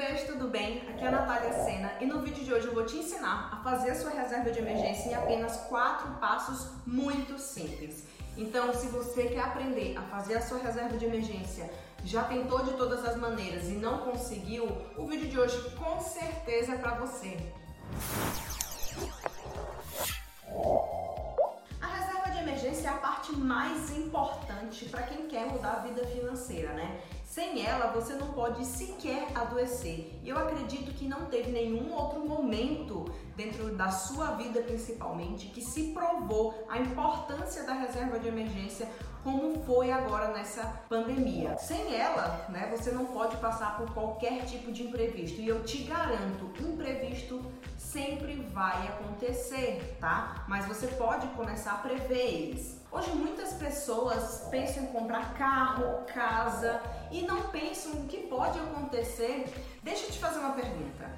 bebês, tudo bem? Aqui é a Natália Sena e no vídeo de hoje eu vou te ensinar a fazer a sua reserva de emergência em apenas quatro passos muito simples. Então, se você quer aprender a fazer a sua reserva de emergência, já tentou de todas as maneiras e não conseguiu, o vídeo de hoje com certeza é para você. A reserva de emergência é a parte mais importante para quem quer mudar a vida financeira, né? Sem ela, você não pode sequer adoecer. E eu acredito que não teve nenhum outro momento dentro da sua vida, principalmente, que se provou a importância da reserva de emergência como foi agora nessa pandemia. Sem ela, né, você não pode passar por qualquer tipo de imprevisto. E eu te garanto, imprevisto sempre vai acontecer, tá? Mas você pode começar a prever eles. Hoje muitas pessoas pensam em comprar carro, casa e não pensam o que pode acontecer. Deixa eu te fazer uma pergunta.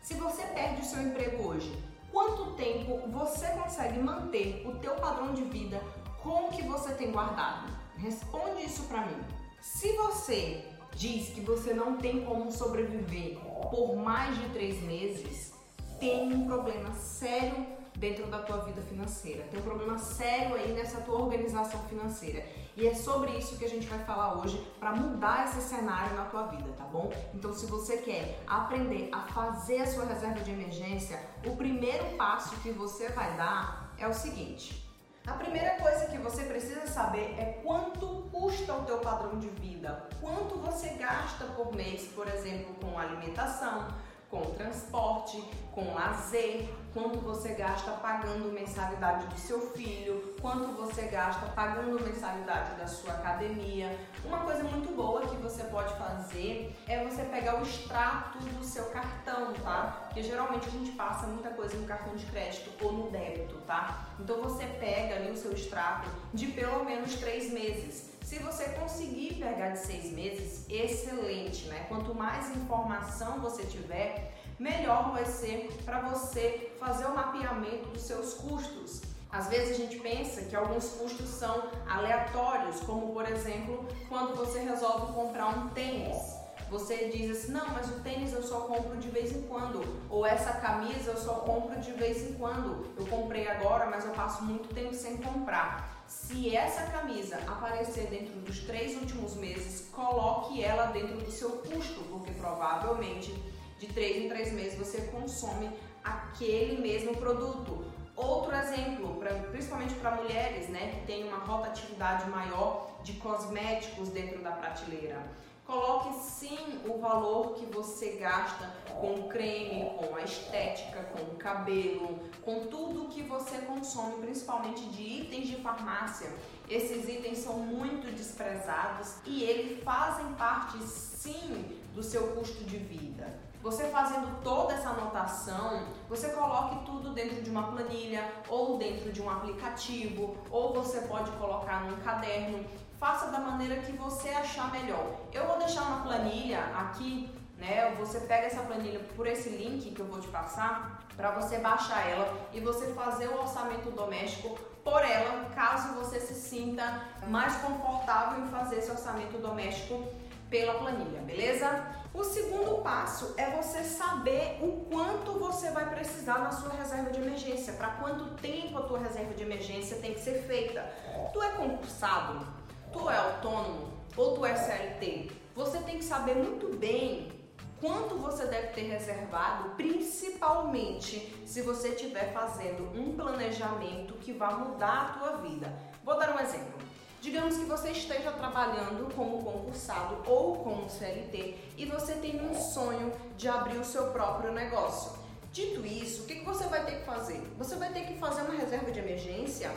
Se você perde o seu emprego hoje, quanto tempo você consegue manter o teu padrão de vida com que você tem guardado? Responde isso para mim. Se você diz que você não tem como sobreviver por mais de três meses, tem um problema sério dentro da tua vida financeira. Tem um problema sério aí nessa tua organização financeira. E é sobre isso que a gente vai falar hoje para mudar esse cenário na tua vida, tá bom? Então, se você quer aprender a fazer a sua reserva de emergência, o primeiro passo que você vai dar é o seguinte: a primeira coisa que você precisa saber é quanto custa o teu padrão de vida, quanto você gasta por mês, por exemplo, com alimentação, com transporte, com lazer, quanto você gasta pagando mensalidade do seu filho, quanto você gasta pagando mensalidade da sua academia. Uma coisa muito boa que você pode fazer é você pegar o extrato do seu cartão, tá? Porque geralmente a gente passa muita coisa no cartão de crédito ou no débito, tá? Então você pega ali o seu extrato de pelo menos três meses. Se você conseguir pegar de seis meses, excelente, né? Quanto mais informação você tiver, melhor vai ser para você fazer o mapeamento dos seus custos. Às vezes a gente pensa que alguns custos são aleatórios, como por exemplo, quando você resolve comprar um tênis você diz assim, não, mas o tênis eu só compro de vez em quando, ou essa camisa eu só compro de vez em quando. Eu comprei agora, mas eu passo muito tempo sem comprar. Se essa camisa aparecer dentro dos três últimos meses, coloque ela dentro do seu custo, porque provavelmente de três em três meses você consome aquele mesmo produto. Outro exemplo, pra, principalmente para mulheres, né, que tem uma rotatividade maior de cosméticos dentro da prateleira. Coloque sim o valor que você gasta com creme, com a estética, com o cabelo, com tudo que você consome, principalmente de itens de farmácia. Esses itens são muito desprezados e eles fazem parte sim do seu custo de vida. Você fazendo toda essa anotação, você coloque tudo dentro de uma planilha ou dentro de um aplicativo, ou você pode colocar num caderno faça da maneira que você achar melhor. Eu vou deixar uma planilha aqui, né? Você pega essa planilha por esse link que eu vou te passar para você baixar ela e você fazer o orçamento doméstico por ela, caso você se sinta mais confortável em fazer esse orçamento doméstico pela planilha, beleza? O segundo passo é você saber o quanto você vai precisar na sua reserva de emergência, para quanto tempo a tua reserva de emergência tem que ser feita. Tu é concursado? Tu é autônomo ou tu é CLT, você tem que saber muito bem quanto você deve ter reservado, principalmente se você estiver fazendo um planejamento que vai mudar a tua vida. Vou dar um exemplo. Digamos que você esteja trabalhando como concursado ou como CLT e você tem um sonho de abrir o seu próprio negócio. Dito isso, o que você vai ter que fazer? Você vai ter que fazer uma reserva de emergência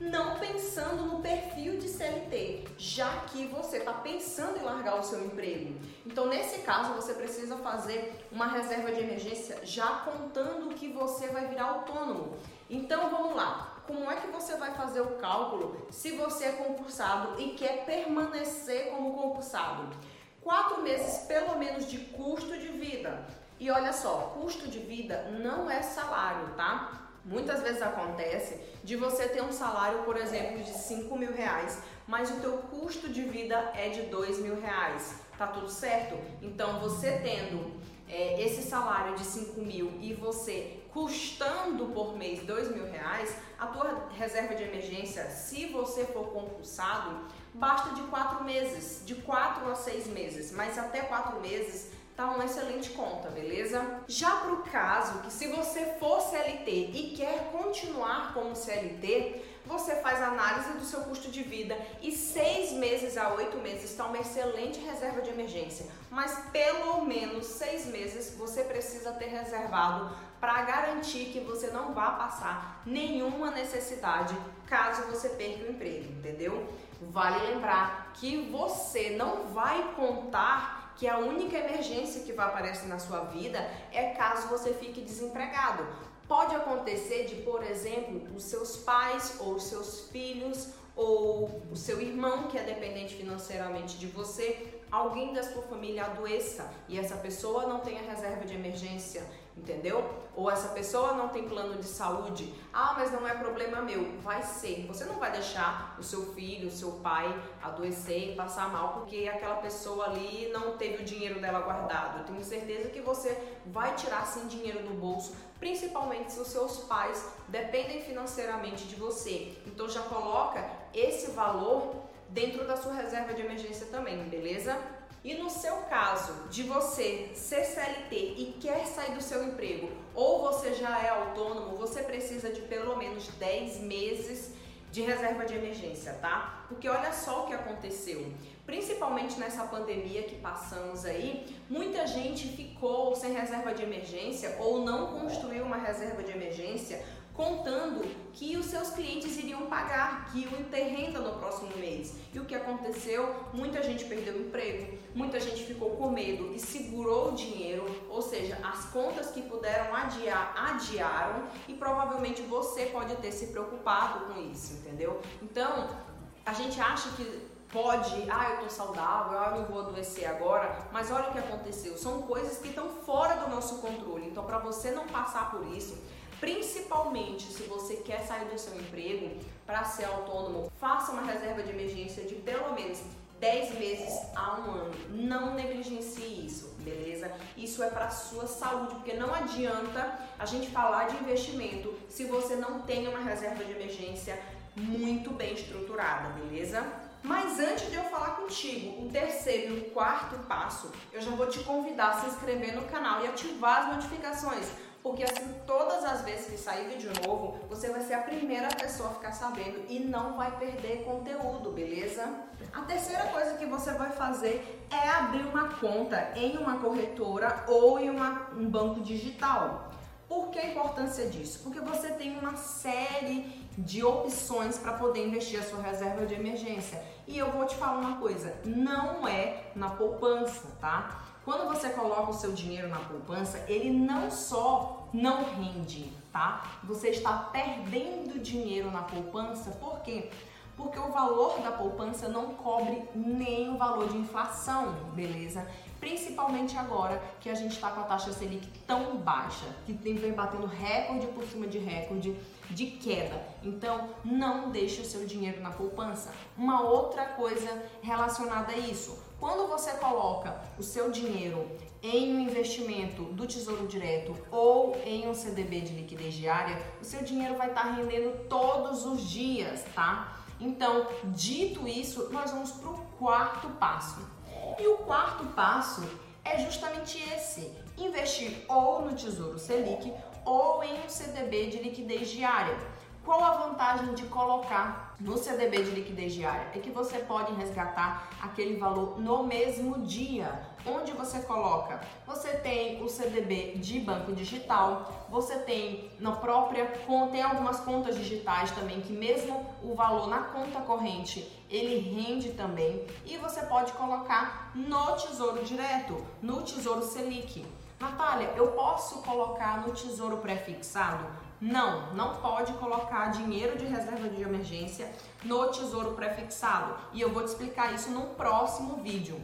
não pensando no perfil de CLT, já que você está pensando em largar o seu emprego. Então, nesse caso, você precisa fazer uma reserva de emergência já contando que você vai virar autônomo. Então, vamos lá. Como é que você vai fazer o cálculo se você é concursado e quer permanecer como concursado? Quatro meses pelo menos de custo de vida. E olha só, custo de vida não é salário, tá? Muitas vezes acontece de você ter um salário, por exemplo, de 5 mil reais, mas o teu custo de vida é de 2 mil reais. Tá tudo certo? Então você tendo é, esse salário de 5 mil e você custando por mês 2 mil reais, a tua reserva de emergência, se você for concursado, basta de 4 meses, de 4 a 6 meses, mas até 4 meses tá uma excelente conta, beleza? Já para o caso que se você for CLT e quer continuar como CLT, você faz análise do seu custo de vida e seis meses a oito meses está uma excelente reserva de emergência. Mas pelo menos seis meses você precisa ter reservado para garantir que você não vá passar nenhuma necessidade caso você perca o emprego, entendeu? Vale lembrar que você não vai contar que a única emergência que vai aparecer na sua vida é caso você fique desempregado. Pode acontecer de, por exemplo, os seus pais ou os seus filhos ou o seu irmão que é dependente financeiramente de você, alguém da sua família adoeça e essa pessoa não tenha reserva de emergência entendeu? Ou essa pessoa não tem plano de saúde, ah, mas não é problema meu. Vai ser. Você não vai deixar o seu filho, o seu pai adoecer e passar mal porque aquela pessoa ali não teve o dinheiro dela guardado. Eu tenho certeza que você vai tirar sim dinheiro do bolso, principalmente se os seus pais dependem financeiramente de você. Então já coloca esse valor dentro da sua reserva de emergência também, beleza? E no seu caso de você ser CLT e quer sair do seu emprego, ou você já é autônomo, você precisa de pelo menos 10 meses de reserva de emergência, tá? Porque olha só o que aconteceu. Principalmente nessa pandemia que passamos aí, muita gente ficou sem reserva de emergência ou não construiu uma reserva de emergência contando que os seus clientes iriam pagar, que iam ter renda no próximo mês. E o que aconteceu? Muita gente perdeu o emprego, muita gente ficou com medo e segurou o dinheiro, ou seja, as contas que puderam adiar, adiaram e provavelmente você pode ter se preocupado com isso, entendeu? Então, a gente acha que pode, ah, eu tô saudável, ah, eu não vou adoecer agora, mas olha o que aconteceu. São coisas que estão fora do nosso controle. Então, para você não passar por isso, Principalmente se você quer sair do seu emprego para ser autônomo, faça uma reserva de emergência de pelo menos 10 meses a um ano. Não negligencie isso, beleza? Isso é para sua saúde, porque não adianta a gente falar de investimento se você não tem uma reserva de emergência muito bem estruturada, beleza? Mas antes de eu falar contigo o terceiro e o quarto passo, eu já vou te convidar a se inscrever no canal e ativar as notificações porque assim, todas as vezes que sair vídeo novo, você vai ser a primeira pessoa a ficar sabendo e não vai perder conteúdo, beleza? A terceira coisa que você vai fazer é abrir uma conta em uma corretora ou em uma, um banco digital. Por que a importância disso? Porque você tem uma série de opções para poder investir a sua reserva de emergência. E eu vou te falar uma coisa, não é na poupança, tá? Quando você coloca o seu dinheiro na poupança, ele não só não rende, tá? Você está perdendo dinheiro na poupança, por quê? Porque o valor da poupança não cobre nem o valor de inflação, beleza? Principalmente agora que a gente está com a taxa Selic tão baixa, que vem batendo recorde por cima de recorde de queda. Então, não deixe o seu dinheiro na poupança. Uma outra coisa relacionada a isso, quando você coloca o seu dinheiro em um investimento do Tesouro Direto ou em um CDB de liquidez diária, o seu dinheiro vai estar rendendo todos os dias, tá? Então, dito isso, nós vamos para o quarto passo. E o quarto passo é justamente esse: investir ou no Tesouro Selic ou em um CDB de liquidez diária. Qual a vantagem de colocar no CDB de liquidez diária? É que você pode resgatar aquele valor no mesmo dia. Onde você coloca? Você tem o CDB de banco digital, você tem na própria conta, tem algumas contas digitais também que mesmo o valor na conta corrente ele rende também e você pode colocar no Tesouro Direto, no Tesouro Selic. Natália, eu posso colocar no Tesouro Prefixado? Não, não pode colocar dinheiro de reserva de emergência no tesouro prefixado. E eu vou te explicar isso no próximo vídeo.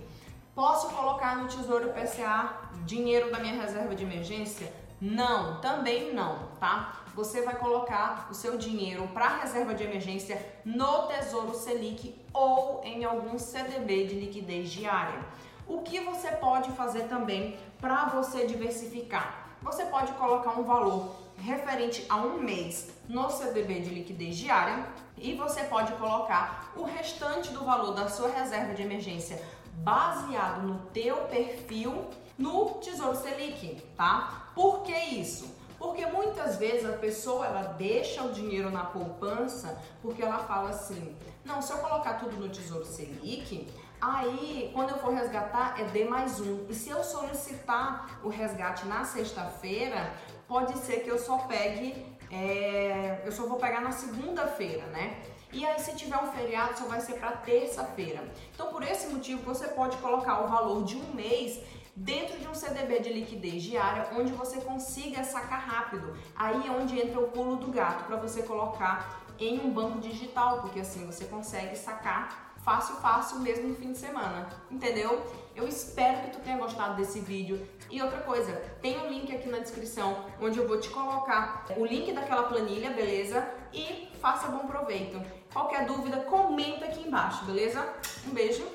Posso colocar no tesouro PCA dinheiro da minha reserva de emergência? Não, também não, tá? Você vai colocar o seu dinheiro para reserva de emergência no Tesouro Selic ou em algum CDB de liquidez diária. O que você pode fazer também para você diversificar? Você pode colocar um valor referente a um mês no CDB de liquidez diária e você pode colocar o restante do valor da sua reserva de emergência baseado no teu perfil no Tesouro Selic, tá? Por que isso? Porque muitas vezes a pessoa ela deixa o dinheiro na poupança porque ela fala assim: não, se eu colocar tudo no Tesouro Selic, aí quando eu for resgatar é D mais um. E se eu solicitar o resgate na sexta-feira, pode ser que eu só pegue, é, eu só vou pegar na segunda-feira, né? E aí, se tiver um feriado, só vai ser para terça-feira. Então, por esse motivo, você pode colocar o valor de um mês dentro de um CDB de liquidez diária, onde você consiga sacar rápido. Aí é onde entra o pulo do gato para você colocar em um banco digital, porque assim você consegue sacar fácil, fácil mesmo no fim de semana, entendeu? Eu espero que tu tenha gostado desse vídeo. E outra coisa, tem um link aqui na descrição onde eu vou te colocar o link daquela planilha, beleza? E faça bom proveito. Qualquer dúvida, comenta aqui embaixo, beleza? Um beijo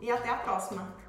e até a próxima!